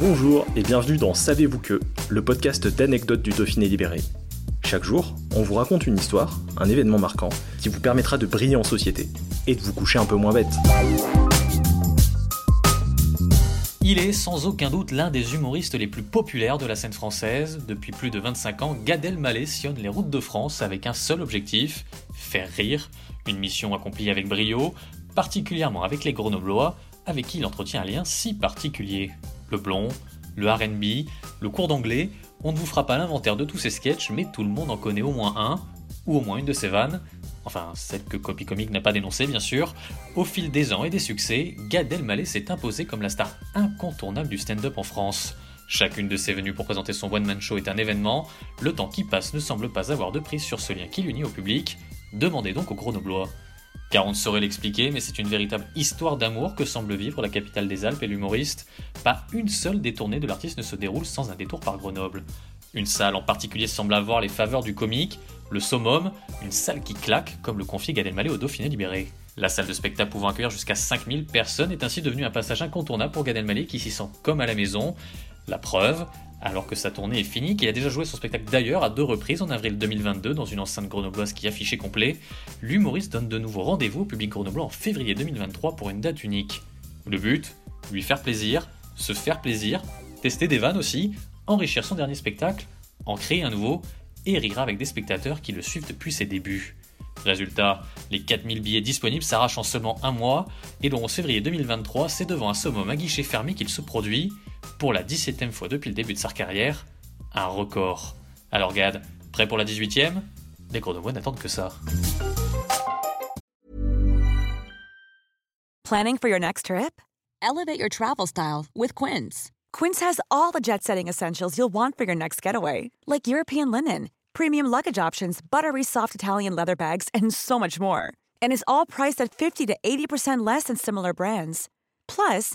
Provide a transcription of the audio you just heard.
Bonjour et bienvenue dans Savez-vous que, le podcast d'anecdotes du Dauphiné libéré. Chaque jour, on vous raconte une histoire, un événement marquant, qui vous permettra de briller en société et de vous coucher un peu moins bête. Il est sans aucun doute l'un des humoristes les plus populaires de la scène française. Depuis plus de 25 ans, Gad Elmaleh sillonne les routes de France avec un seul objectif, faire rire. Une mission accomplie avec brio, particulièrement avec les Grenoblois, avec qui il entretient un lien si particulier. Le blond, le RB, le cours d'anglais, on ne vous fera pas l'inventaire de tous ces sketchs, mais tout le monde en connaît au moins un, ou au moins une de ses vannes. Enfin, celle que Copy Comic n'a pas dénoncée, bien sûr. Au fil des ans et des succès, Gad Elmaleh s'est imposé comme la star incontournable du stand-up en France. Chacune de ses venues pour présenter son one-man show est un événement. Le temps qui passe ne semble pas avoir de prise sur ce lien qui l'unit au public. Demandez donc aux Grenoblois. Car on ne saurait l'expliquer, mais c'est une véritable histoire d'amour que semble vivre la capitale des Alpes et l'humoriste. Pas une seule détournée de l'artiste ne se déroule sans un détour par Grenoble. Une salle en particulier semble avoir les faveurs du comique, le summum, une salle qui claque, comme le confie Gad Elmaleh au Dauphiné libéré. La salle de spectacle pouvant accueillir jusqu'à 5000 personnes est ainsi devenue un passage incontournable pour Gad Elmaleh qui s'y sent comme à la maison. La preuve, alors que sa tournée est finie, qu'il a déjà joué son spectacle d'ailleurs à deux reprises en avril 2022 dans une enceinte grenobloise qui affichait complet, l'humoriste donne de nouveau rendez-vous au public grenoblois en février 2023 pour une date unique. Le but Lui faire plaisir, se faire plaisir, tester des vannes aussi, enrichir son dernier spectacle, en créer un nouveau et rire avec des spectateurs qui le suivent depuis ses débuts. Résultat, les 4000 billets disponibles s'arrachent en seulement un mois, et le 11 février 2023, c'est devant un summum à guichet fermé qu'il se produit, pour la 17ème fois depuis le début de sa carrière, un record. Alors Gad, prêt pour la 18ème Les Grenoblois n'attendent que ça. Planning for your next trip? Elevate your travel style with Quince. Quince has all the jet setting essentials you'll want for your next getaway, like European linen, premium luggage options, buttery soft Italian leather bags, and so much more. And is all priced at 50 to 80% less than similar brands. Plus,